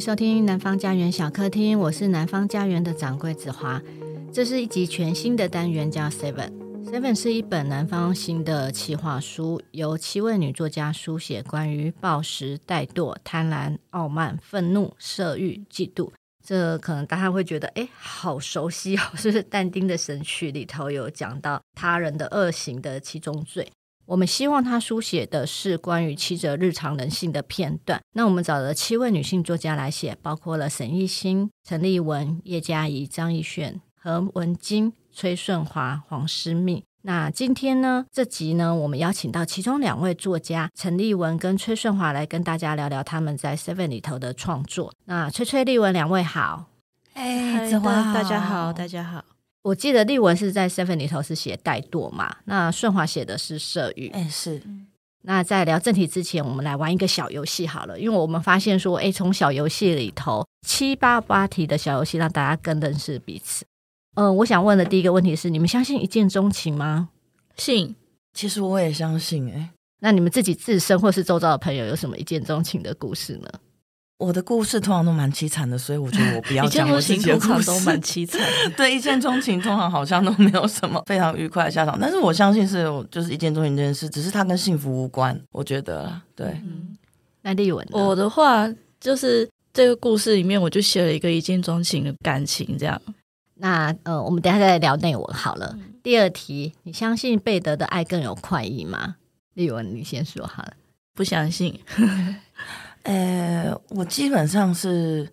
收听南方家园小客厅，我是南方家园的掌柜子华。这是一集全新的单元，叫 Seven。Seven 是一本南方新的企划书，由七位女作家书写关于暴食、怠惰、贪婪、傲慢、愤怒、色欲、嫉妒。这可能大家会觉得，哎，好熟悉哦，是不是？但丁的《神曲》里头有讲到他人的恶行的七宗罪。我们希望他书写的是关于七则日常人性的片段。那我们找了七位女性作家来写，包括了沈亦欣、陈丽文、叶嘉怡、张亦绚、何文金、崔顺华、黄诗密。那今天呢，这集呢，我们邀请到其中两位作家陈立文跟崔顺华来跟大家聊聊他们在 Seven 里头的创作。那崔崔立文两位好，哎，子华，大家好，大家好。我记得丽文是在 Seven 里头是写怠惰嘛，那顺华写的是色欲。哎，是。那在聊正题之前，我们来玩一个小游戏好了，因为我们发现说，哎，从小游戏里头七八八题的小游戏，让大家更认识彼此。嗯、呃，我想问的第一个问题是：你们相信一见钟情吗？信，其实我也相信、欸。哎，那你们自己自身或是周遭的朋友有什么一见钟情的故事呢？我的故事通常都蛮凄惨的，所以我觉得我不要 讲我自己的故事。通常都蛮凄惨。对，一见钟情通常好像都没有什么非常愉快的下场。但是我相信是，就是一见钟情这件事，只是它跟幸福无关。我觉得，对。嗯、那丽文，我的话就是这个故事里面，我就写了一个一见钟情的感情，这样。那呃，我们等下再来聊内文好了。嗯、第二题，你相信贝德的爱更有快意吗？丽文，你先说好了。不相信。呃，我基本上是，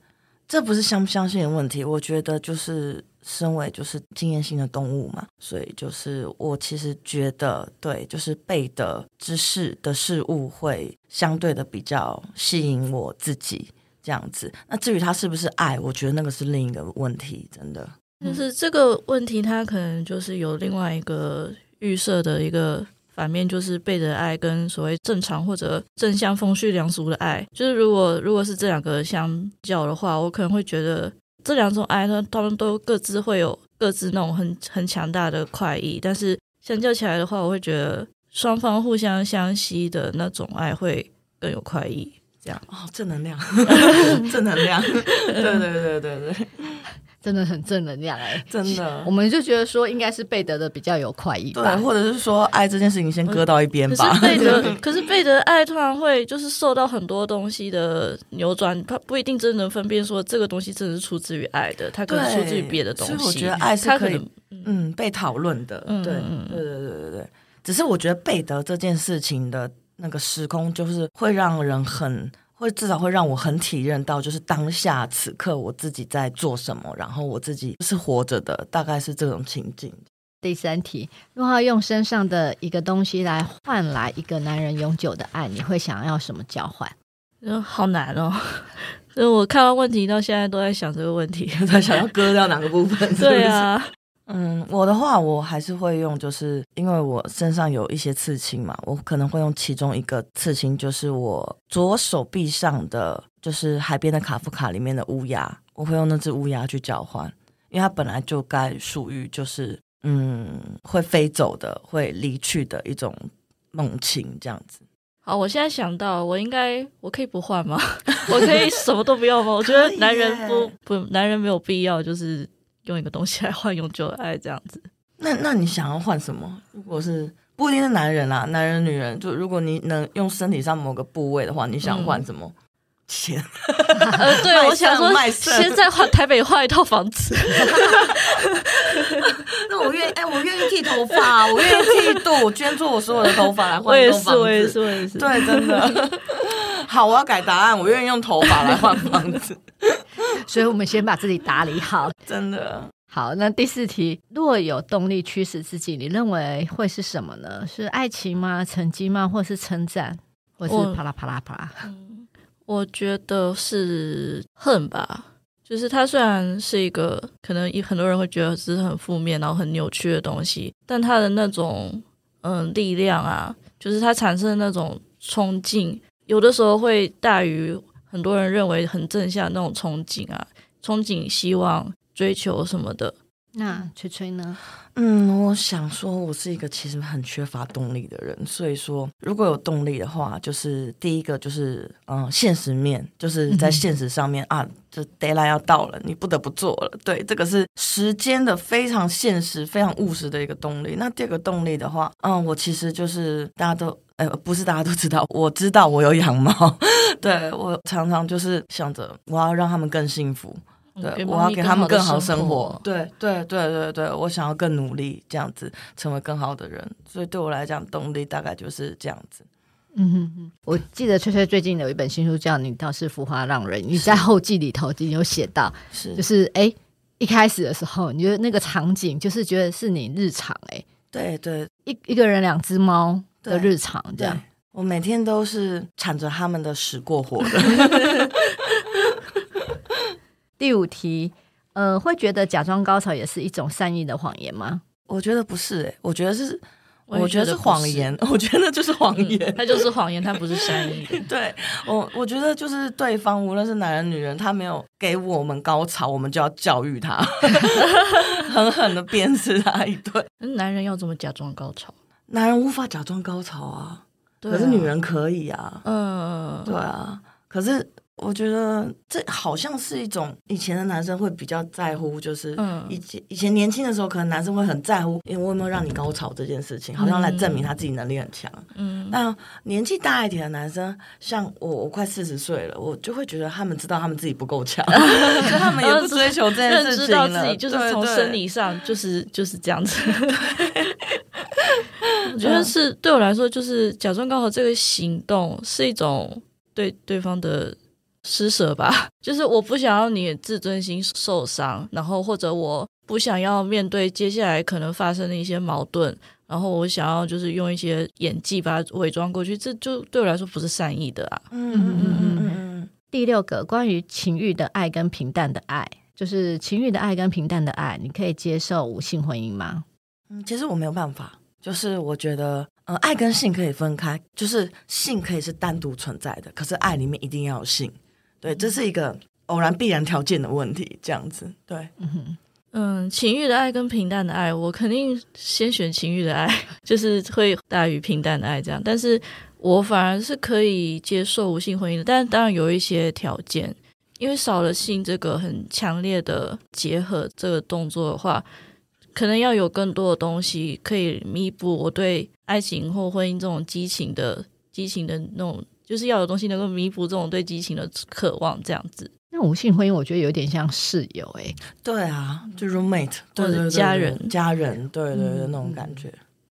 这不是相不相信的问题。我觉得就是身为就是经验性的动物嘛，所以就是我其实觉得对，就是背的知识的事物会相对的比较吸引我自己这样子。那至于他是不是爱，我觉得那个是另一个问题，真的。就是这个问题，他可能就是有另外一个预设的一个。反面就是背着爱跟所谓正常或者正向风序良俗的爱，就是如果如果是这两个相较的话，我可能会觉得这两种爱呢，他们都各自会有各自那种很很强大的快意，但是相较起来的话，我会觉得双方互相相吸的那种爱会更有快意。这样哦，正能量，正能量，对对对对对。真的很正能量哎、欸，真的，我们就觉得说应该是贝德的比较有快意吧，对，或者是说爱这件事情先搁到一边吧。可是贝德，可是贝德的爱突然会就是受到很多东西的扭转，他不一定真的能分辨说这个东西真的是出自于爱的，他可能出自于别的东西。所以我觉得爱是可以嗯被讨论的，对对对对对对。只是我觉得贝德这件事情的那个时空就是会让人很。会至少会让我很体验到，就是当下此刻我自己在做什么，然后我自己是活着的，大概是这种情境。第三题，如果要用身上的一个东西来换来一个男人永久的爱，你会想要什么交换？嗯，好难哦。所 以我看完问题到现在都在想这个问题，在想要割掉哪个部分 是是？对啊。嗯，我的话我还是会用，就是因为我身上有一些刺青嘛，我可能会用其中一个刺青，就是我左手臂上的，就是海边的卡夫卡里面的乌鸦，我会用那只乌鸦去交换，因为它本来就该属于就是嗯会飞走的、会离去的一种梦情这样子。好，我现在想到，我应该我可以不换吗？我可以什么都不要吗？我觉得男人不不，男人没有必要就是。用一个东西来换永久的爱，这样子。那那你想要换什么？如果是不一定是男人啦，男人女人，就如果你能用身体上某个部位的话，你想换什么？钱？呃，对，我想说，先在换台北换一套房子。那我愿意，哎，我愿意剃头发，我愿意剃度，我捐出我所有的头发来换一套房子。我也是，我也是，我也是。对，真的。好，我要改答案，我愿意用头发来换房子。所以我们先把自己打理好，真的好。那第四题，若有动力驱使自己，你认为会是什么呢？是爱情吗？成绩吗？或是称赞？或是啪啦啪啦啪啦？嗯，我觉得是恨吧。就是它虽然是一个可能很多人会觉得是很负面，然后很扭曲的东西，但它的那种嗯力量啊，就是它产生的那种冲劲，有的时候会大于。很多人认为很正向那种憧憬啊，憧憬、希望、追求什么的，那崔崔呢？嗯，我想说，我是一个其实很缺乏动力的人，所以说如果有动力的话，就是第一个就是嗯，现实面，就是在现实上面、嗯、啊，就 deadline 要到了，你不得不做了。对，这个是时间的非常现实、非常务实的一个动力。那第二个动力的话，嗯，我其实就是大家都，呃，不是大家都知道，我知道我有养猫，对，我常常就是想着我要让他们更幸福。对，我要给他们更好生活。对，对，对，对，对，我想要更努力，这样子成为更好的人。所以对我来讲，动力大概就是这样子。嗯哼哼，我记得翠翠最近有一本新书叫《你倒是浮华浪人》，你在后记里头已经有写到，是就是哎，一开始的时候，你觉得那个场景就是觉得是你日常哎，对对，一一个人两只猫的日常这样，我每天都是铲着他们的屎过活的。第五题，呃，会觉得假装高潮也是一种善意的谎言吗？我觉得不是、欸，我觉得是，我觉得是谎言，我觉得就是谎言，它就是谎言，它不是善意。对我，我觉得就是对方，无论是男人女人，他没有给我们高潮，我们就要教育他，狠狠的鞭笞他一顿。男人要怎么假装高潮？男人无法假装高潮啊，可是女人可以啊。嗯，对啊，可是。我觉得这好像是一种以前的男生会比较在乎，就是以前以前年轻的时候，可能男生会很在乎，因为我有没有让你高潮这件事情，好像来证明他自己能力很强。嗯，那年纪大一点的男生，像我，我快四十岁了，我就会觉得他们知道他们自己不够强，所以他们也不追求这件事情了。知道自己就是从生理上就是就是这样子。我觉得是对我来说，就是假装高潮这个行动是一种对对方的。施舍吧，就是我不想要你的自尊心受伤，然后或者我不想要面对接下来可能发生的一些矛盾，然后我想要就是用一些演技把它伪装过去，这就对我来说不是善意的啊。嗯嗯嗯嗯嗯。第六个关于情欲的爱跟平淡的爱，就是情欲的爱跟平淡的爱，你可以接受无性婚姻吗？嗯，其实我没有办法，就是我觉得，呃，爱跟性可以分开，就是性可以是单独存在的，可是爱里面一定要有性。对，这是一个偶然必然条件的问题，这样子。对，嗯嗯，情欲的爱跟平淡的爱，我肯定先选情欲的爱，就是会大于平淡的爱这样。但是我反而是可以接受无性婚姻的，但当然有一些条件，因为少了性这个很强烈的结合这个动作的话，可能要有更多的东西可以弥补我对爱情或婚姻这种激情的激情的那种。就是要有东西能够弥补这种对激情的渴望，这样子。那无性婚姻，我觉得有点像室友、欸，哎，对啊，就 roommate，或者家人，家人，对对对，那种感觉。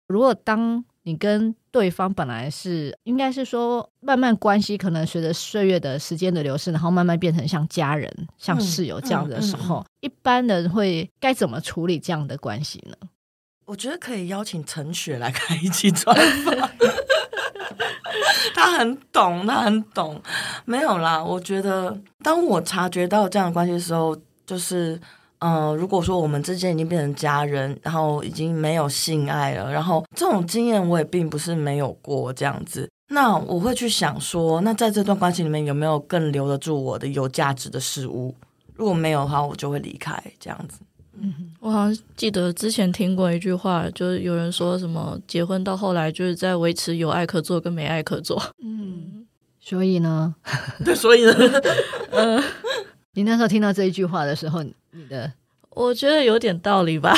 如果当你跟对方本来是，应该是说，慢慢关系可能随着岁月的时间的流逝，然后慢慢变成像家人、像室友这样的时候，嗯嗯嗯、一般人会该怎么处理这样的关系呢？我觉得可以邀请陈雪来开一期专访。他很懂，他很懂。没有啦，我觉得当我察觉到这样的关系的时候，就是，嗯、如果说我们之间已经变成家人，然后已经没有性爱了，然后这种经验我也并不是没有过这样子，那我会去想说，那在这段关系里面有没有更留得住我的有价值的事物？如果没有的话，我就会离开这样子。嗯，我好像记得之前听过一句话，就是有人说什么结婚到后来就是在维持有爱可做跟没爱可做。嗯，所以呢，对，所以呢，嗯，你那时候听到这一句话的时候，你的我觉得有点道理吧，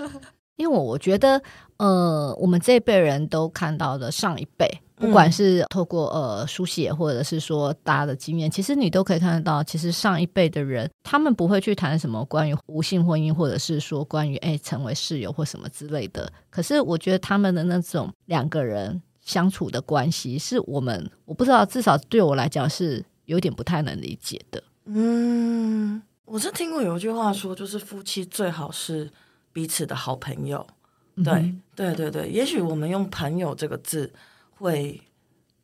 因为我我觉得，呃，我们这一辈人都看到的上一辈。不管是透过呃书写，或者是说大家的经验，其实你都可以看得到，其实上一辈的人，他们不会去谈什么关于无性婚姻，或者是说关于哎成为室友或什么之类的。可是我觉得他们的那种两个人相处的关系，是我们我不知道，至少对我来讲是有点不太能理解的。嗯，我是听过有一句话说，就是夫妻最好是彼此的好朋友。对，嗯、对对对，也许我们用朋友这个字。会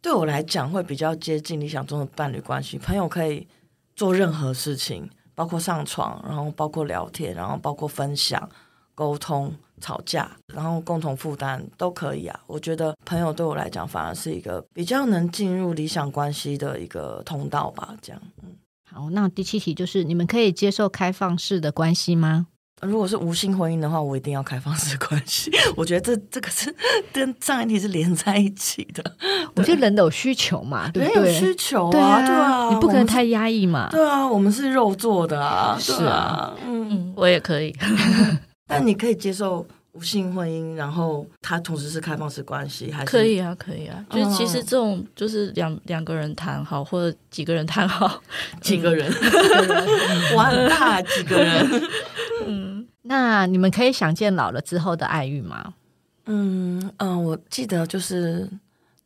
对我来讲会比较接近理想中的伴侣关系。朋友可以做任何事情，包括上床，然后包括聊天，然后包括分享、沟通、吵架，然后共同负担都可以啊。我觉得朋友对我来讲反而是一个比较能进入理想关系的一个通道吧。这样，嗯，好，那第七题就是你们可以接受开放式的关系吗？如果是无性婚姻的话，我一定要开放式关系。我觉得这这个是 跟上一题是连在一起的。我觉得人都有需求嘛，对不对？人有需求啊，对啊，对啊，你不可能太压抑嘛。对啊，我们是肉做的啊，是啊，嗯，我也可以。但你可以接受无性婚姻，然后它同时是开放式关系，还是可以啊？可以啊。就是其实这种就是两两个人谈好，或者几个人谈好，几个人，我很大，几个人。嗯，那你们可以想见老了之后的爱欲吗？嗯嗯，我记得就是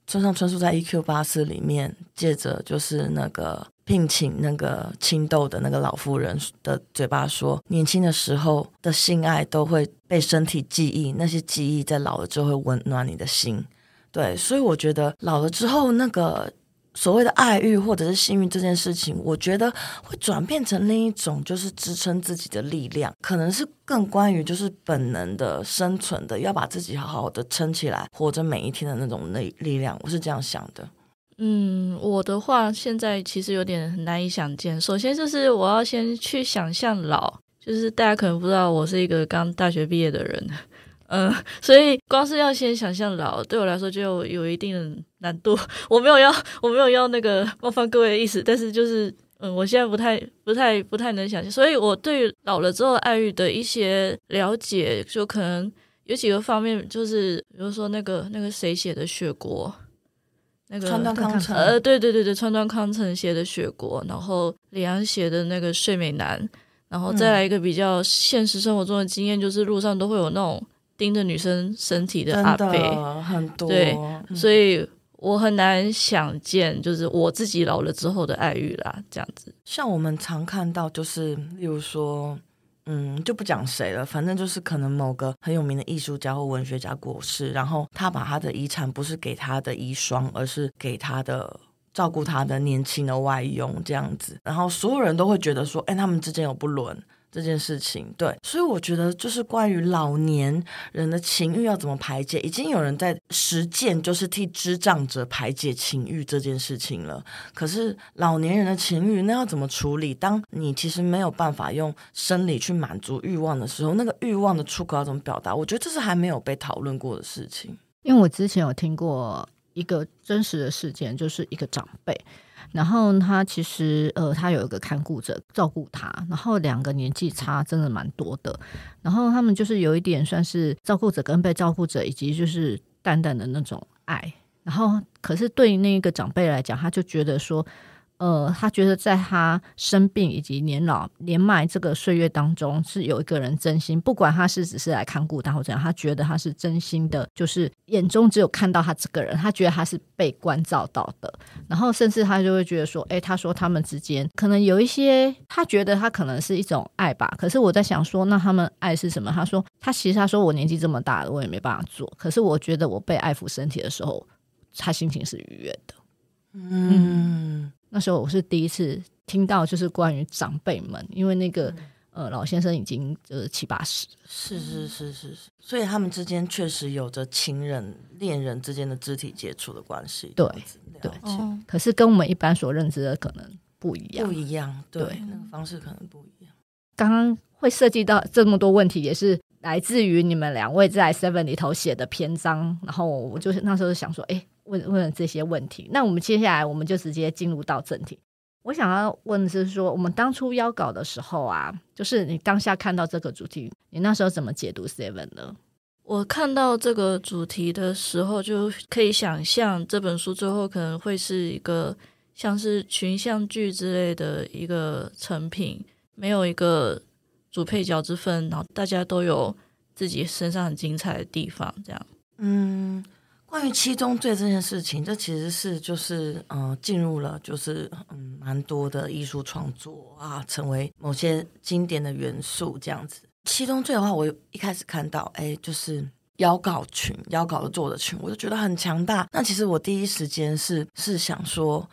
村上春树在《E.Q. 八四》里面，借着就是那个聘请那个青豆的那个老妇人的嘴巴说，年轻的时候的性爱都会被身体记忆，那些记忆在老了之后会温暖你的心。对，所以我觉得老了之后那个。所谓的爱欲或者是性欲这件事情，我觉得会转变成另一种，就是支撑自己的力量，可能是更关于就是本能的生存的，要把自己好好的撑起来，活着每一天的那种力力量。我是这样想的。嗯，我的话现在其实有点难以想见。首先就是我要先去想象老，就是大家可能不知道，我是一个刚大学毕业的人。嗯，所以光是要先想象老，对我来说就有，一定的难度。我没有要，我没有要那个冒犯各位的意思，但是就是，嗯，我现在不太、不太、不太能想象。所以我对于老了之后爱欲的一些了解，就可能有几个方面，就是比如说那个那个谁写的《雪国》，那个川端康成，呃，对对对对，川端康成写的《雪国》，然后李安写的那个《睡美男》，然后再来一个比较现实生活中的经验，就是路上都会有那种。盯着女生身体的阿伯很多，对，嗯、所以我很难想见，就是我自己老了之后的爱欲啦，这样子。像我们常看到，就是例如说，嗯，就不讲谁了，反正就是可能某个很有名的艺术家或文学家过世，然后他把他的遗产不是给他的遗孀，而是给他的照顾他的年轻的外佣这样子，然后所有人都会觉得说，哎，他们之间有不伦。这件事情，对，所以我觉得就是关于老年人的情欲要怎么排解，已经有人在实践，就是替智障者排解情欲这件事情了。可是老年人的情欲，那要怎么处理？当你其实没有办法用生理去满足欲望的时候，那个欲望的出口要怎么表达？我觉得这是还没有被讨论过的事情。因为我之前有听过一个真实的事件，就是一个长辈。然后他其实呃，他有一个看顾者照顾他，然后两个年纪差真的蛮多的。然后他们就是有一点算是照顾者跟被照顾者，以及就是淡淡的那种爱。然后可是对那个长辈来讲，他就觉得说。呃，他觉得在他生病以及年老年迈这个岁月当中，是有一个人真心，不管他是只是来看顾他或怎样，他觉得他是真心的，就是眼中只有看到他这个人，他觉得他是被关照到的。然后甚至他就会觉得说，哎，他说他们之间可能有一些，他觉得他可能是一种爱吧。可是我在想说，那他们爱是什么？他说他其实他说我年纪这么大了，我也没办法做。可是我觉得我被爱抚身体的时候，他心情是愉悦的。嗯。时候我是第一次听到，就是关于长辈们，因为那个、嗯、呃老先生已经就是七八十，是是是是是，所以他们之间确实有着情人、恋人之间的肢体接触的关系。对对，可是跟我们一般所认知的可能不一样，不一样，对，对那个方式可能不一样。刚刚会涉及到这么多问题，也是来自于你们两位在 Seven 里头写的篇章，然后我就是那时候想说，哎。问问了这些问题，那我们接下来我们就直接进入到正题。我想要问的是说，我们当初邀稿的时候啊，就是你当下看到这个主题，你那时候怎么解读 Seven 呢？我看到这个主题的时候，就可以想象这本书最后可能会是一个像是群像剧之类的一个成品，没有一个主配角之分，然后大家都有自己身上很精彩的地方，这样。嗯。关于七宗罪这件事情，这其实是就是呃进入了就是嗯蛮多的艺术创作啊，成为某些经典的元素这样子。七宗罪的话，我一开始看到哎，就是邀稿群、邀稿的作者群，我就觉得很强大。那其实我第一时间是是想说，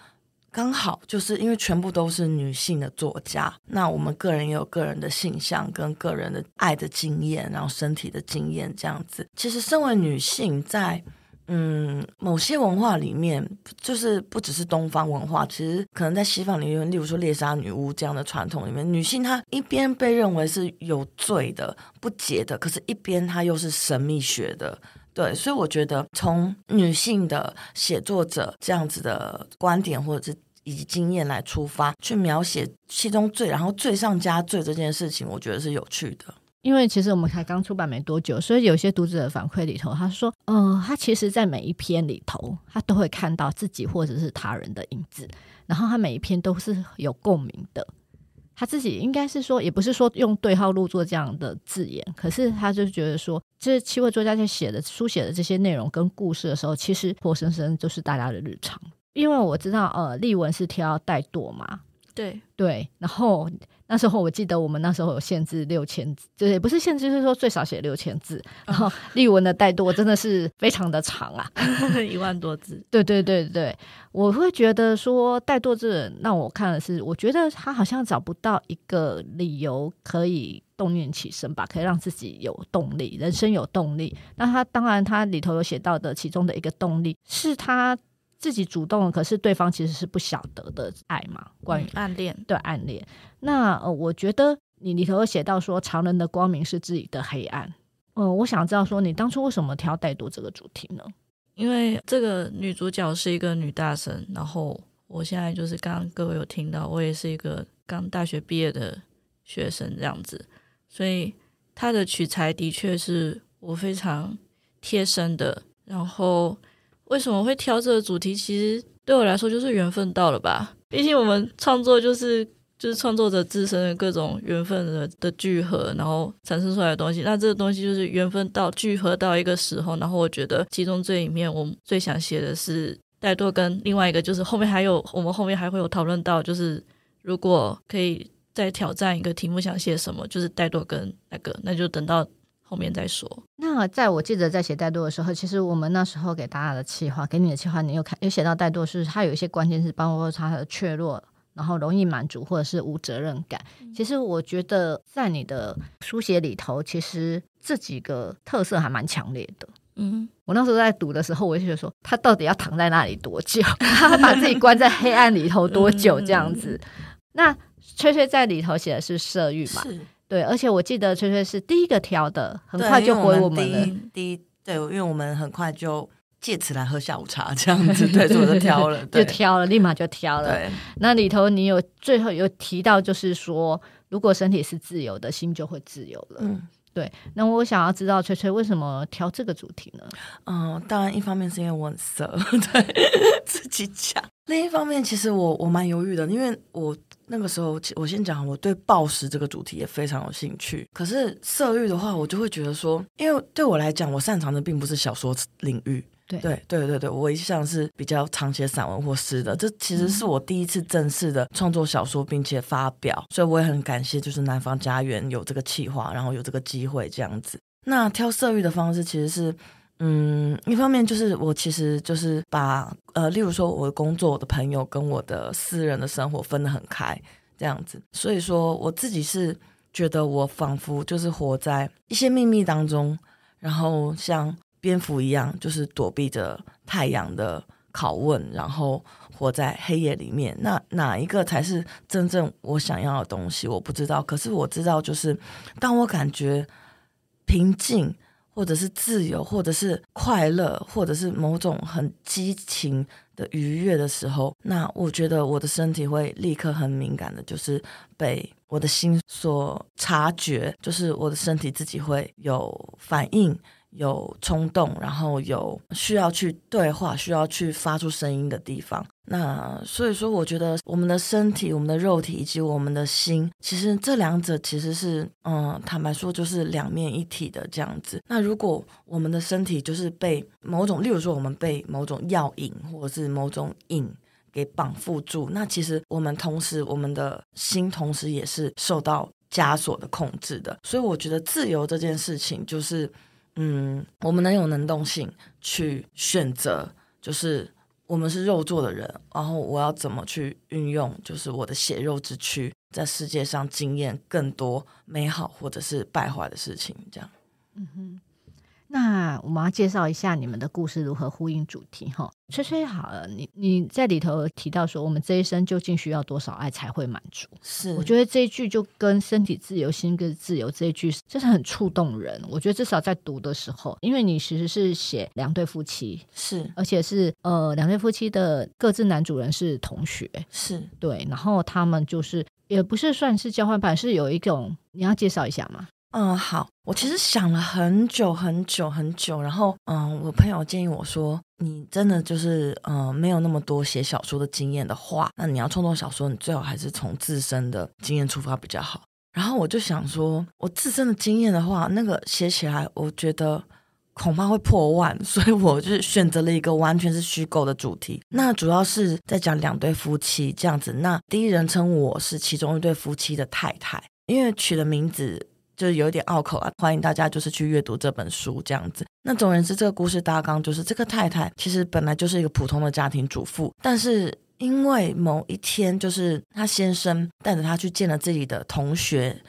刚好就是因为全部都是女性的作家，那我们个人也有个人的性向跟个人的爱的经验，然后身体的经验这样子。其实身为女性在嗯，某些文化里面，就是不只是东方文化，其实可能在西方里面，例如说猎杀女巫这样的传统里面，女性她一边被认为是有罪的、不洁的，可是一边她又是神秘学的。对，所以我觉得从女性的写作者这样子的观点或者是以及经验来出发，去描写其中罪，然后罪上加罪这件事情，我觉得是有趣的。因为其实我们才刚出版没多久，所以有些读者的反馈里头，他说：“嗯、呃，他其实，在每一篇里头，他都会看到自己或者是他人的影子，然后他每一篇都是有共鸣的。”他自己应该是说，也不是说用对号入座这样的字眼，可是他就觉得说，这七位作家在写的书写的这些内容跟故事的时候，其实活生生就是大家的日常。因为我知道，呃，丽文是挑怠惰嘛，对对，然后。那时候我记得我们那时候有限制六千字，就是也不是限制，就是说最少写六千字。然后例文的怠惰真的是非常的长啊，一万多字。对对对对，我会觉得说怠惰这人，那我看的是，我觉得他好像找不到一个理由可以动念起身吧，可以让自己有动力，人生有动力。那他当然他里头有写到的其中的一个动力是他。自己主动，可是对方其实是不晓得的爱嘛？关于、嗯、暗恋，对暗恋。那呃，我觉得你里头有写到说，常人的光明是自己的黑暗。嗯、呃，我想知道说，你当初为什么挑怠惰这个主题呢？因为这个女主角是一个女大生，然后我现在就是刚刚各位有听到，我也是一个刚大学毕业的学生这样子，所以她的取材的确是我非常贴身的，然后。为什么会挑这个主题？其实对我来说就是缘分到了吧。毕竟我们创作就是就是创作者自身的各种缘分的的聚合，然后产生出来的东西。那这个东西就是缘分到聚合到一个时候，然后我觉得其中最里面，我最想写的是怠惰，跟另外一个就是后面还有我们后面还会有讨论到，就是如果可以再挑战一个题目，想写什么，就是怠惰跟那个，那就等到。后面再说。那在我记得在写怠惰的时候，其实我们那时候给大家的企划，给你的企划，你有看有写到怠惰是它有一些关键是包括它的怯弱，然后容易满足或者是无责任感。其实我觉得在你的书写里头，其实这几个特色还蛮强烈的。嗯，我那时候在读的时候，我就觉得说他到底要躺在那里多久？他把自己关在黑暗里头多久？这样子。那翠翠在里头写的是色欲嘛？是。对，而且我记得崔崔是第一个挑的，很快就回我们了。第一，第一，对，因为我们很快就借此来喝下午茶，这样子，对，所以我就挑了，就挑了，立马就挑了。对，那里头你有最后有提到，就是说，如果身体是自由的，心就会自由了。嗯，对。那我想要知道崔崔为什么挑这个主题呢？嗯，当然一方面是因为我很色，对，自己讲。另一方面，其实我我蛮犹豫的，因为我。那个时候，我先讲，我对暴食这个主题也非常有兴趣。可是色欲的话，我就会觉得说，因为对我来讲，我擅长的并不是小说领域。对对对对对，我一向是比较常写散文或诗的。这其实是我第一次正式的创作小说，并且发表，所以我也很感谢，就是南方家园有这个企划，然后有这个机会这样子。那挑色欲的方式，其实是。嗯，一方面就是我其实就是把呃，例如说我的工作、我的朋友跟我的私人的生活分得很开，这样子。所以说我自己是觉得我仿佛就是活在一些秘密当中，然后像蝙蝠一样，就是躲避着太阳的拷问，然后活在黑夜里面。那哪一个才是真正我想要的东西？我不知道。可是我知道，就是当我感觉平静。或者是自由，或者是快乐，或者是某种很激情的愉悦的时候，那我觉得我的身体会立刻很敏感的，就是被我的心所察觉，就是我的身体自己会有反应。有冲动，然后有需要去对话、需要去发出声音的地方。那所以说，我觉得我们的身体、我们的肉体以及我们的心，其实这两者其实是，嗯，坦白说，就是两面一体的这样子。那如果我们的身体就是被某种，例如说我们被某种药瘾或者是某种瘾给绑缚住，那其实我们同时，我们的心同时也是受到枷锁的控制的。所以我觉得自由这件事情就是。嗯，我们能有能动性去选择，就是我们是肉做的人，然后我要怎么去运用，就是我的血肉之躯，在世界上经验更多美好或者是败坏的事情，这样。嗯哼，那我们要介绍一下你们的故事如何呼应主题哈。崔崔好了，你你在里头提到说，我们这一生究竟需要多少爱才会满足？是，我觉得这一句就跟身体自由、心跟自由这一句真的很触动人。我觉得至少在读的时候，因为你其实是写两对夫妻，是，而且是呃两对夫妻的各自男主人是同学，是对，然后他们就是也不是算是交换版，是有一种你要介绍一下吗？嗯，好，我其实想了很久很久很久，然后嗯，我朋友建议我说，你真的就是嗯没有那么多写小说的经验的话，那你要创作小说，你最好还是从自身的经验出发比较好。然后我就想说，我自身的经验的话，那个写起来，我觉得恐怕会破万，所以我就选择了一个完全是虚构的主题。那主要是在讲两对夫妻这样子。那第一人称我是其中一对夫妻的太太，因为取的名字。就是有一点拗口啊，欢迎大家就是去阅读这本书这样子。那总而言之，这个故事大纲就是这个太太其实本来就是一个普通的家庭主妇，但是因为某一天，就是她先生带着她去见了自己的同学，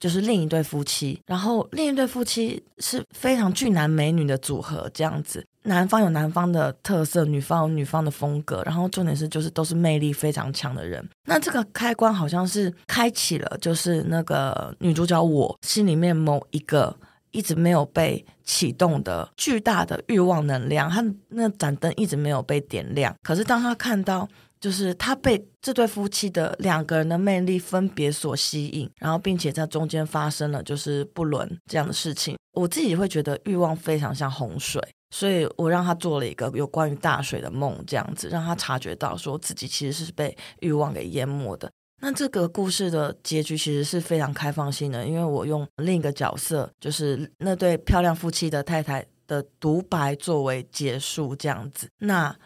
就是另一对夫妻，然后另一对夫妻是非常俊男美女的组合这样子。男方有男方的特色，女方有女方的风格，然后重点是就是都是魅力非常强的人。那这个开关好像是开启了，就是那个女主角我心里面某一个一直没有被启动的巨大的欲望能量，她那盏灯一直没有被点亮。可是当她看到。就是他被这对夫妻的两个人的魅力分别所吸引，然后并且在中间发生了就是不伦这样的事情。我自己会觉得欲望非常像洪水，所以我让他做了一个有关于大水的梦，这样子让他察觉到说自己其实是被欲望给淹没的。那这个故事的结局其实是非常开放性的，因为我用另一个角色，就是那对漂亮夫妻的太太的独白作为结束，这样子。那。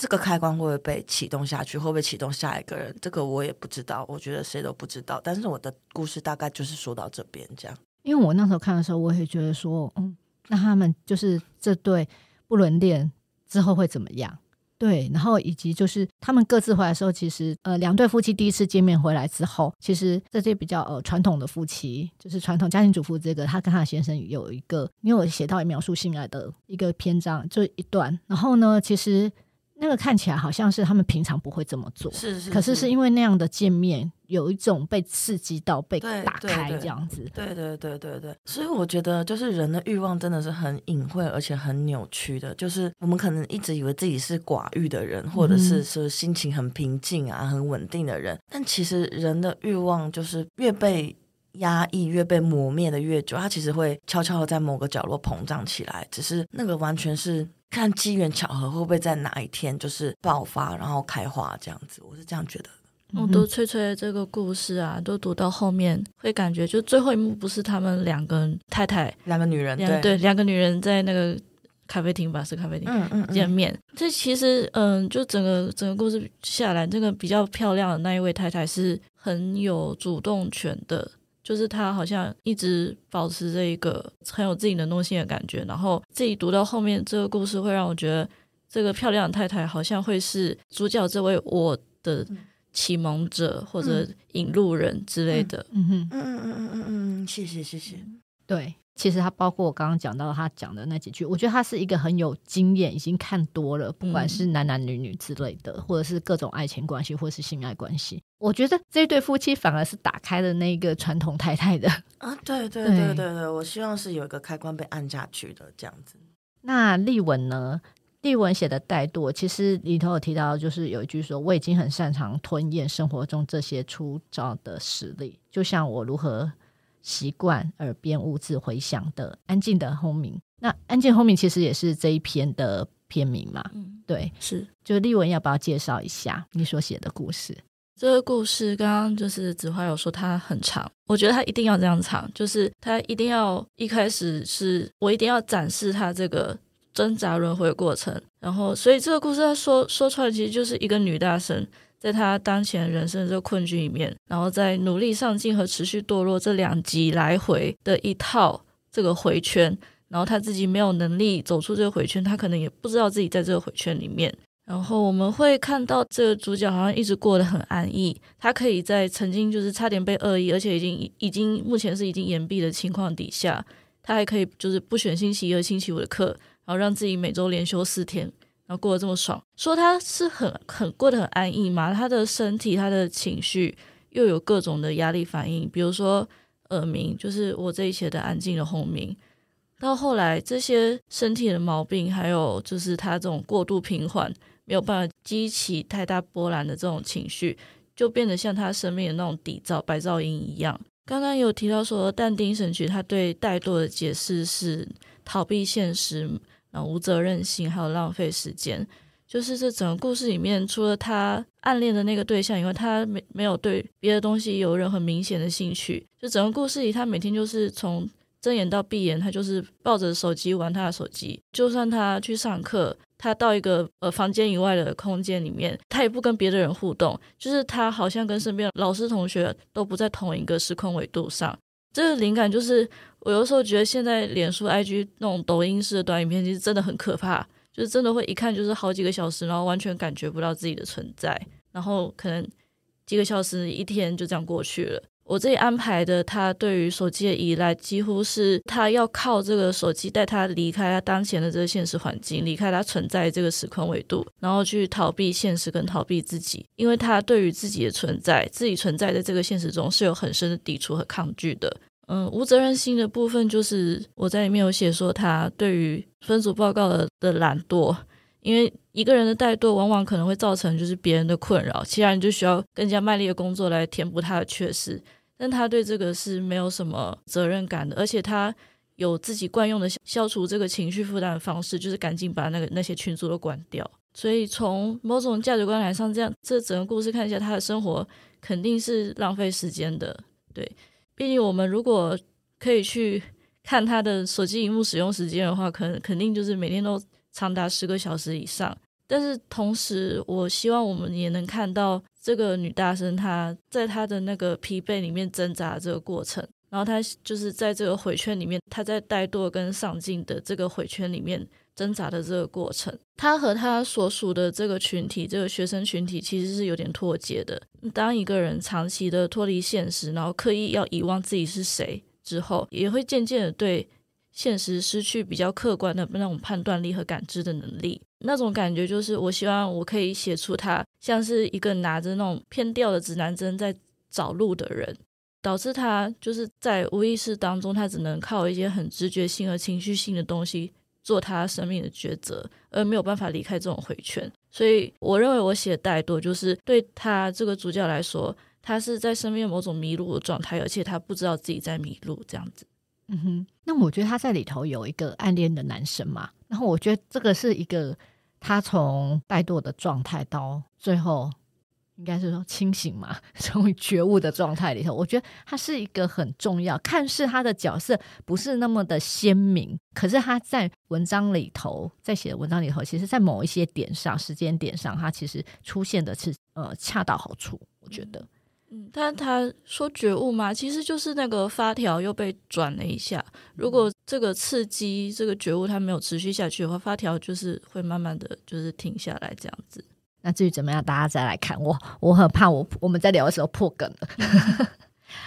这个开关会不会被启动下去？会不会启动下一个人？这个我也不知道，我觉得谁都不知道。但是我的故事大概就是说到这边这样。因为我那时候看的时候，我也觉得说，嗯，那他们就是这对不伦恋之后会怎么样？对，然后以及就是他们各自回来的时候，其实呃，两对夫妻第一次见面回来之后，其实这些比较呃传统的夫妻，就是传统家庭主妇，这个他跟他的先生有一个，因为我写到描述性爱的一个篇章，就一段。然后呢，其实。那个看起来好像是他们平常不会这么做，是是，是，可是是因为那样的见面，有一种被刺激到、被打开这样子。对对对对对，所以我觉得就是人的欲望真的是很隐晦而且很扭曲的。就是我们可能一直以为自己是寡欲的人，或者是是心情很平静啊、很稳定的人，但其实人的欲望就是越被压抑、越被磨灭的越久，它其实会悄悄的在某个角落膨胀起来。只是那个完全是。看机缘巧合会不会在哪一天就是爆发，然后开花这样子，我是这样觉得。我读崔崔的这个故事啊，都读到后面会感觉，就最后一幕不是他们两个太太，两个女人，两对两个女人在那个咖啡厅吧，是咖啡厅，嗯嗯，见面。这其实，嗯，就整个整个故事下来，这个比较漂亮的那一位太太是很有主动权的。就是他好像一直保持着一个很有自己能动性的感觉，然后自己读到后面这个故事会让我觉得，这个漂亮的太太好像会是主角这位我的启蒙者或者引路人之类的。嗯嗯嗯嗯嗯嗯嗯，谢谢谢谢。对。其实他包括我刚刚讲到他讲的那几句，我觉得他是一个很有经验，已经看多了，不管是男男女女之类的，或者是各种爱情关系，或是性爱关系。我觉得这一对夫妻反而是打开了那个传统太太的啊，对 对对对对，对，我希望是有一个开关被按下去的这样子。那丽文呢？丽文写的怠惰，其实里头有提到，就是有一句说，我已经很擅长吞咽生活中这些粗糙的实力，就像我如何。习惯耳边兀自回响的安静的轰鸣，那安静轰鸣其实也是这一篇的篇名嘛？嗯，对，是。就丽文要不要介绍一下你所写的故事？这个故事刚刚就是子华有说它很长，我觉得它一定要这样长，就是它一定要一开始是我一定要展示它这个挣扎轮回过程，然后所以这个故事它说说出来其实就是一个女大生。在他当前人生的这个困局里面，然后在努力上进和持续堕落这两极来回的一套这个回圈，然后他自己没有能力走出这个回圈，他可能也不知道自己在这个回圈里面。然后我们会看到这个主角好像一直过得很安逸，他可以在曾经就是差点被恶意，而且已经已经目前是已经延毕的情况底下。他还可以就是不选星期一和星期五的课，然后让自己每周连休四天，然后过得这么爽。说他是很很过得很安逸嘛，他的身体、他的情绪又有各种的压力反应，比如说耳鸣，就是我这一切的安静的轰鸣。到后来，这些身体的毛病，还有就是他这种过度平缓，没有办法激起太大波澜的这种情绪，就变得像他生命的那种底噪、白噪音一样。刚刚有提到说，但丁神曲他对怠惰的解释是逃避现实，然后无责任心，还有浪费时间。就是这整个故事里面，除了他暗恋的那个对象以外，他没没有对别的东西有任何明显的兴趣。就整个故事里，他每天就是从睁眼到闭眼，他就是抱着手机玩他的手机。就算他去上课，他到一个呃房间以外的空间里面，他也不跟别的人互动。就是他好像跟身边老师同学都不在同一个时空维度上。这个灵感就是我有时候觉得现在脸书、IG 那种抖音式的短影片，其实真的很可怕。就是真的会一看就是好几个小时，然后完全感觉不到自己的存在，然后可能几个小时、一天就这样过去了。我这里安排的，他对于手机的依赖，几乎是他要靠这个手机带他离开他当前的这个现实环境，离开他存在这个时空维度，然后去逃避现实跟逃避自己，因为他对于自己的存在，自己存在在这个现实中是有很深的抵触和抗拒的。嗯，无责任心的部分就是我在里面有写说，他对于分组报告的的懒惰，因为一个人的怠惰往往可能会造成就是别人的困扰，其他人就需要更加卖力的工作来填补他的缺失。但他对这个是没有什么责任感的，而且他有自己惯用的消除这个情绪负担的方式，就是赶紧把那个那些群组都关掉。所以从某种价值观来上，这样这整个故事看一下，他的生活肯定是浪费时间的。对，毕竟我们如果可以去看他的手机荧幕使用时间的话，可能肯定就是每天都长达十个小时以上。但是同时，我希望我们也能看到。这个女大生，她在她的那个疲惫里面挣扎的这个过程，然后她就是在这个回圈里面，她在怠惰跟上进的这个回圈里面挣扎的这个过程，她和她所属的这个群体，这个学生群体其实是有点脱节的。当一个人长期的脱离现实，然后刻意要遗忘自己是谁之后，也会渐渐的对现实失去比较客观的那种判断力和感知的能力。那种感觉就是，我希望我可以写出他像是一个拿着那种偏掉的指南针在找路的人，导致他就是在无意识当中，他只能靠一些很直觉性和情绪性的东西做他生命的抉择，而没有办法离开这种回圈。所以，我认为我写怠惰，就是对他这个主角来说，他是在生命某种迷路的状态，而且他不知道自己在迷路，这样子。嗯哼，那我觉得他在里头有一个暗恋的男生嘛，然后我觉得这个是一个他从怠惰的状态到最后应该是说清醒嘛，成为觉悟的状态里头，我觉得他是一个很重要。看似他的角色不是那么的鲜明，可是他在文章里头，在写的文章里头，其实在某一些点上、时间点上，他其实出现的是呃恰到好处，我觉得。但他说觉悟嘛，其实就是那个发条又被转了一下。如果这个刺激、这个觉悟它没有持续下去的话，发条就是会慢慢的就是停下来这样子。那至于怎么样，大家再来看。我我很怕我我们在聊的时候破梗了。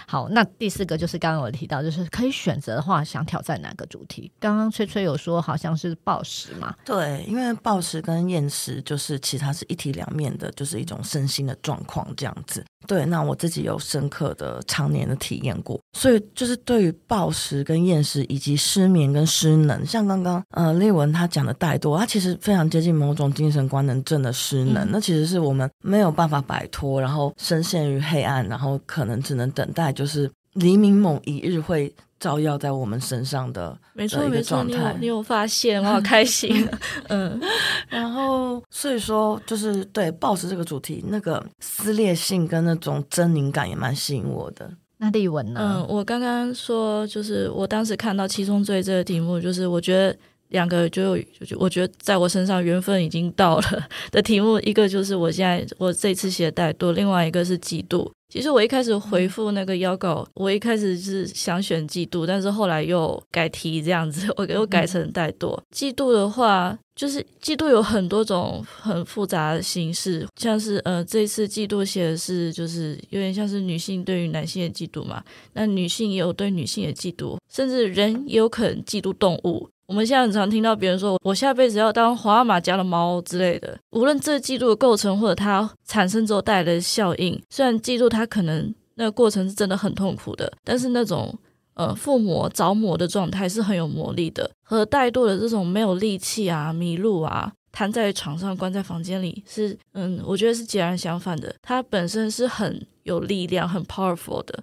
好，那第四个就是刚刚我提到，就是可以选择的话，想挑战哪个主题？刚刚崔崔有说好像是暴食嘛？对，因为暴食跟厌食就是其实是一体两面的，就是一种身心的状况这样子。对，那我自己有深刻的常年的体验过，所以就是对于暴食跟厌食以及失眠跟失能，像刚刚呃丽文他讲的怠惰，他其实非常接近某种精神官能症的失能，嗯、那其实是我们没有办法摆脱，然后深陷于黑暗，然后可能只能等待，就是黎明某一日会照耀在我们身上的，没错没错，你有你有发现，我好开心。嗯，然后所以说就是对暴食这个主题，那个撕裂性跟那种狰狞感也蛮吸引我的。那丽文呢？嗯，我刚刚说就是我当时看到七宗罪这个题目，就是我觉得两个就就我觉得在我身上缘分已经到了的题目，一个就是我现在我这次写的怠惰，另外一个是嫉妒。其实我一开始回复那个邀稿，我一开始是想选嫉妒，但是后来又改题这样子，我又改成怠惰。嫉妒的话，就是嫉妒有很多种很复杂的形式，像是呃，这次嫉妒写的是就是有点像是女性对于男性的嫉妒嘛，那女性也有对女性的嫉妒，甚至人也有可能嫉妒动物。我们现在很常听到别人说：“我下辈子要当皇阿玛家的猫”之类的。无论这嫉妒的构成或者它产生之后带来的效应，虽然嫉妒它可能那个过程是真的很痛苦的，但是那种呃附魔着魔的状态是很有魔力的。和怠惰的这种没有力气啊、迷路啊、瘫在床上、关在房间里，是嗯，我觉得是截然相反的。它本身是很有力量、很 powerful 的。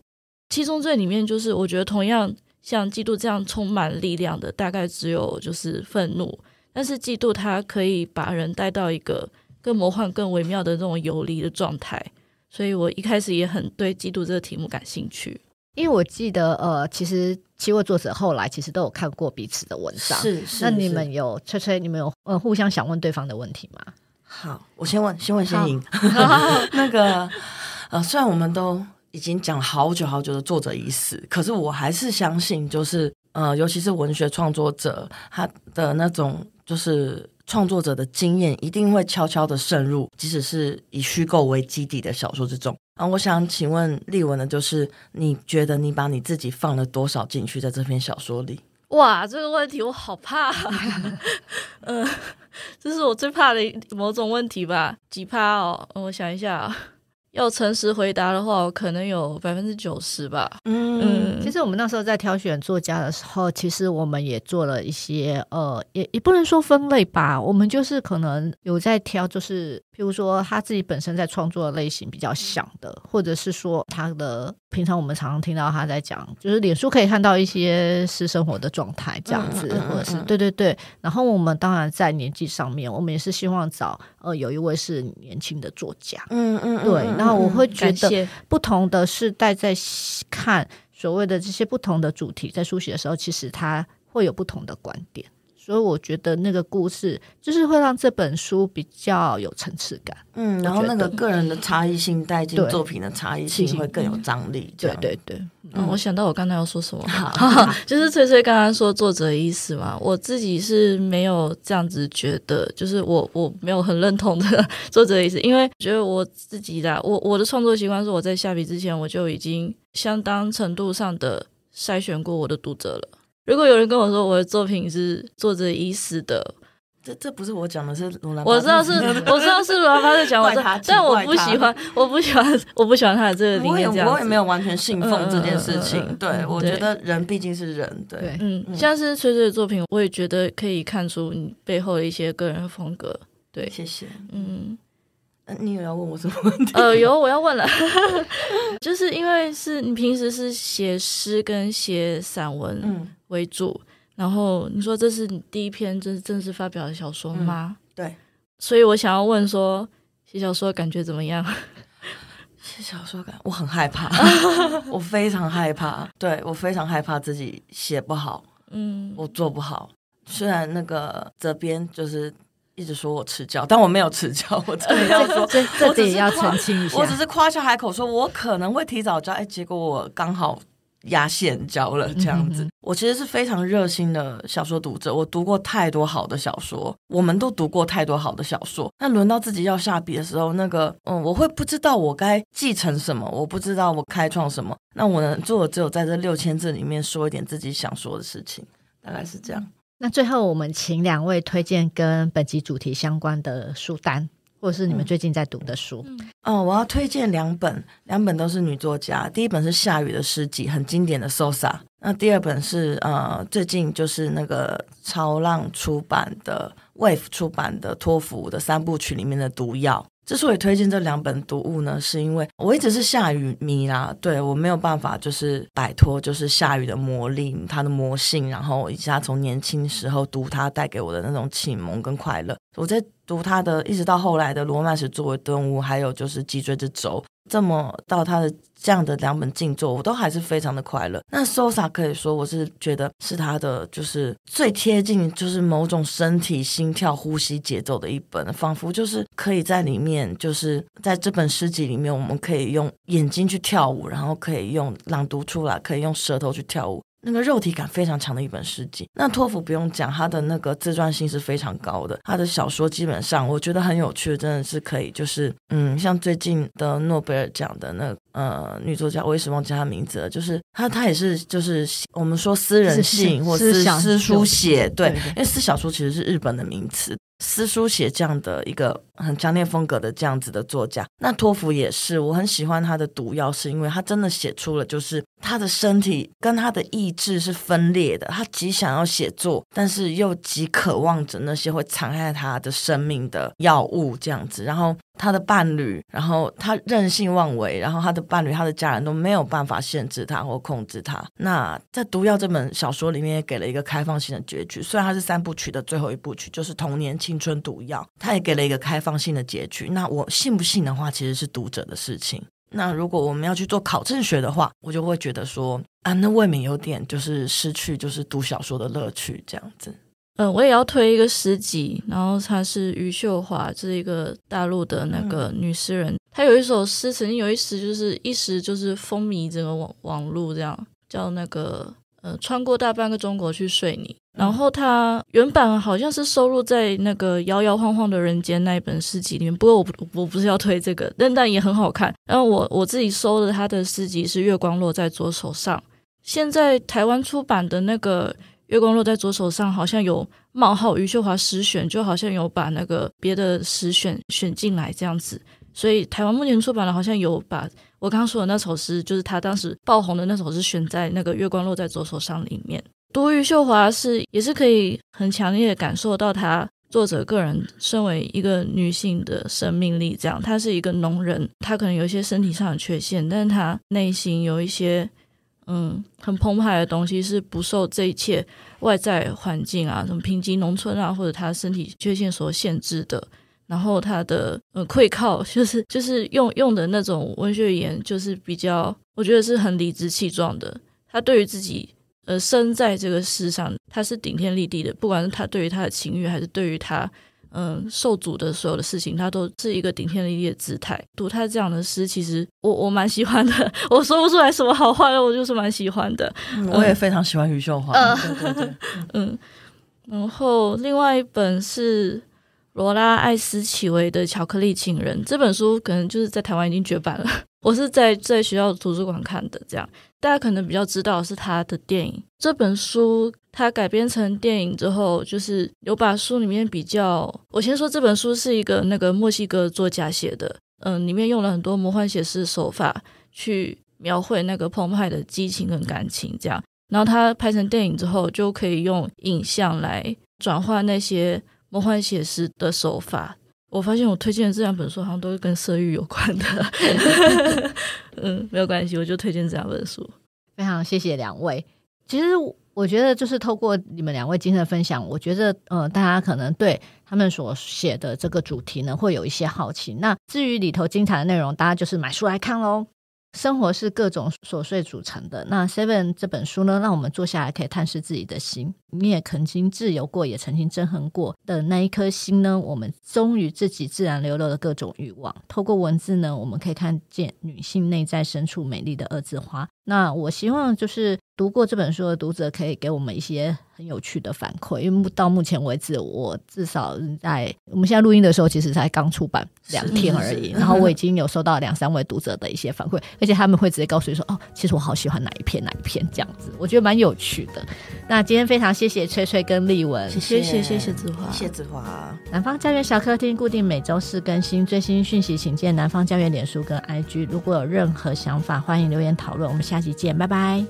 七宗罪里面，就是我觉得同样。像嫉妒这样充满力量的，大概只有就是愤怒。但是嫉妒它可以把人带到一个更魔幻、更微妙的这种游离的状态。所以我一开始也很对嫉妒这个题目感兴趣。因为我记得，呃，其实七位作者后来其实都有看过彼此的文章。是是。那你们有吹吹，你们有呃互相想问对方的问题吗？好，我先问，先问先赢。那个呃，虽然我们都。已经讲好久好久的作者已死，可是我还是相信，就是呃，尤其是文学创作者，他的那种就是创作者的经验，一定会悄悄的渗入，即使是以虚构为基底的小说之中。啊，我想请问俐文的，就是你觉得你把你自己放了多少进去在这篇小说里？哇，这个问题我好怕，嗯、呃，这是我最怕的某种问题吧？几怕哦？我想一下。要诚实回答的话，我可能有百分之九十吧。嗯，嗯，其实我们那时候在挑选作家的时候，其实我们也做了一些，呃，也也不能说分类吧，我们就是可能有在挑，就是。比如说他自己本身在创作的类型比较像的，或者是说他的平常我们常常听到他在讲，就是脸书可以看到一些私生活的状态这样子，嗯嗯嗯、或者是对对对。然后我们当然在年纪上面，我们也是希望找呃有一位是年轻的作家，嗯嗯，对。然后我会觉得不同的世代在看所谓的这些不同的主题在书写的时候，其实他会有不同的观点。所以我觉得那个故事就是会让这本书比较有层次感，嗯，然后那个个人的差异性带进作品的差异性会更有张力。对对对，嗯，我想到我刚才要说什么 就是翠翠刚刚说作者的意思嘛，我自己是没有这样子觉得，就是我我没有很认同的 作者的意思，因为觉得我自己的我我的创作习惯是我在下笔之前我就已经相当程度上的筛选过我的读者了。如果有人跟我说我的作品是作者已死的，这这不是我讲的，是罗兰。我知道是，我知道是罗兰巴特讲，我知道，但我不喜欢，我不喜欢，我不喜欢他的这个理念。我也没有完全信奉这件事情。嗯、对、嗯，我觉得人毕竟是人。对，对嗯，像是崔崔的作品，我也觉得可以看出你背后的一些个人风格。对，谢谢。嗯。你有要问我什么问题？呃，有，我要问了，就是因为是你平时是写诗跟写散文为主，嗯，然后你说这是你第一篇正正式发表的小说吗？嗯，对，所以我想要问说，写小说感觉怎么样？写小说感，我很害怕，我非常害怕，对，我非常害怕自己写不好，嗯，我做不好。虽然那个责编就是。一直说我迟交，但我没有迟交。我真的要说，这这点要澄清一下。我只是夸下海口，说我可能会提早交，哎，结果我刚好压线交了这样子。嗯、我其实是非常热心的小说读者，我读过太多好的小说，我们都读过太多好的小说。那轮到自己要下笔的时候，那个嗯，我会不知道我该继承什么，我不知道我开创什么。那我能做的只有在这六千字里面说一点自己想说的事情，大概是这样。那最后，我们请两位推荐跟本集主题相关的书单，或者是你们最近在读的书。嗯，哦，我要推荐两本，两本都是女作家。第一本是夏雨的诗集，很经典的《Sosa》。那第二本是呃，最近就是那个超浪出版的 Wave 出版的托福的三部曲里面的《毒药》。之所以推荐这两本读物呢，是因为我一直是下雨迷啦，对，我没有办法就是摆脱就是下雨的魔力，它的魔性，然后以及他从年轻时候读它带给我的那种启蒙跟快乐。我在读它的，一直到后来的《罗曼史作为顿悟》，还有就是《脊椎之轴》，这么到他的这样的两本静坐，我都还是非常的快乐。那 Sosa 可以说，我是觉得是他的就是最贴近就是某种身体心跳呼吸节奏的一本，仿佛就是可以在里面，就是在这本诗集里面，我们可以用眼睛去跳舞，然后可以用朗读出来，可以用舌头去跳舞。那个肉体感非常强的一本诗集。那托福不用讲，他的那个自传性是非常高的。他的小说基本上，我觉得很有趣，真的是可以，就是嗯，像最近的诺贝尔奖的那呃女作家，我一时忘记她名字了，就是她，她也是就是我们说私人性或私私书写，对，因为私小说其实是日本的名词。私书写这样的一个很强烈风格的这样子的作家，那托福也是，我很喜欢他的毒药，是因为他真的写出了，就是他的身体跟他的意志是分裂的，他极想要写作，但是又极渴望着那些会残害他的生命的药物这样子，然后。他的伴侣，然后他任性妄为，然后他的伴侣、他的家人都没有办法限制他或控制他。那在《毒药》这本小说里面也给了一个开放性的结局，虽然它是三部曲的最后一部曲，就是童年青春毒药，他也给了一个开放性的结局。那我信不信的话，其实是读者的事情。那如果我们要去做考证学的话，我就会觉得说啊，那未免有点就是失去就是读小说的乐趣这样子。嗯，我也要推一个诗集，然后她是余秀华，这是一个大陆的那个女诗人。她有一首诗，曾经有一时就是一时就是风靡整个网网络，这样叫那个呃，穿过大半个中国去睡你。然后他原版好像是收录在那个摇摇晃晃的人间那一本诗集里面，不过我不我不是要推这个，但但也很好看。然后我我自己收的他的诗集是《月光落在左手上》，现在台湾出版的那个。月光落在左手上，好像有冒号余秀华诗选，就好像有把那个别的诗选选进来这样子。所以台湾目前出版的，好像有把我刚刚说的那首诗，就是他当时爆红的那首诗，选在那个月光落在左手上里面。读余秀华是也是可以很强烈的感受到他作者个人身为一个女性的生命力。这样，她是一个农人，她可能有一些身体上的缺陷，但是她内心有一些。嗯，很澎湃的东西是不受这一切外在环境啊，什么贫瘠农村啊，或者他身体缺陷所限制的。然后他的呃，愧靠就是 就是用用的那种文学语言，就是比较，我觉得是很理直气壮的。他对于自己呃生在这个世上，他是顶天立地的，不管是他对于他的情欲，还是对于他。嗯，受阻的所有的事情，他都是一个顶天立地的姿态。读他这样的诗，其实我我蛮喜欢的。我说不出来什么好话的，我就是蛮喜欢的。嗯、我也非常喜欢余秀华。嗯，对对对。嗯，然后另外一本是罗拉艾斯奇维的《巧克力情人》这本书，可能就是在台湾已经绝版了。我是在在学校图书馆看的，这样大家可能比较知道是他的电影。这本书。它改编成电影之后，就是有把书里面比较。我先说这本书是一个那个墨西哥作家写的，嗯，里面用了很多魔幻写实手法去描绘那个澎湃的激情跟感情，这样。然后它拍成电影之后，就可以用影像来转换那些魔幻写实的手法。我发现我推荐的这两本书好像都是跟色欲有关的，嗯，没有关系，我就推荐这两本书。非常谢谢两位。其实。我觉得就是透过你们两位今天的分享，我觉得呃，大家可能对他们所写的这个主题呢，会有一些好奇。那至于里头精彩的内容，大家就是买书来看喽。生活是各种琐碎组成的。那 Seven 这本书呢，让我们坐下来可以探视自己的心。你也曾经自由过，也曾经憎恨过的那一颗心呢？我们忠于自己自然流露的各种欲望。透过文字呢，我们可以看见女性内在深处美丽的二字花。那我希望就是读过这本书的读者可以给我们一些。很有趣的反馈，因为到目前为止，我至少在我们现在录音的时候，其实才刚出版两天而已。然后我已经有收到两三位读者的一些反馈，而且他们会直接告诉你说：“哦，其实我好喜欢哪一篇哪一篇这样子。”我觉得蛮有趣的。那今天非常谢谢翠翠跟丽文，谢谢谢谢谢子华，谢谢子华。南方家园小客厅固定每周四更新最新讯息，请见南方家园脸书跟 IG。如果有任何想法，欢迎留言讨论。我们下期见，拜拜。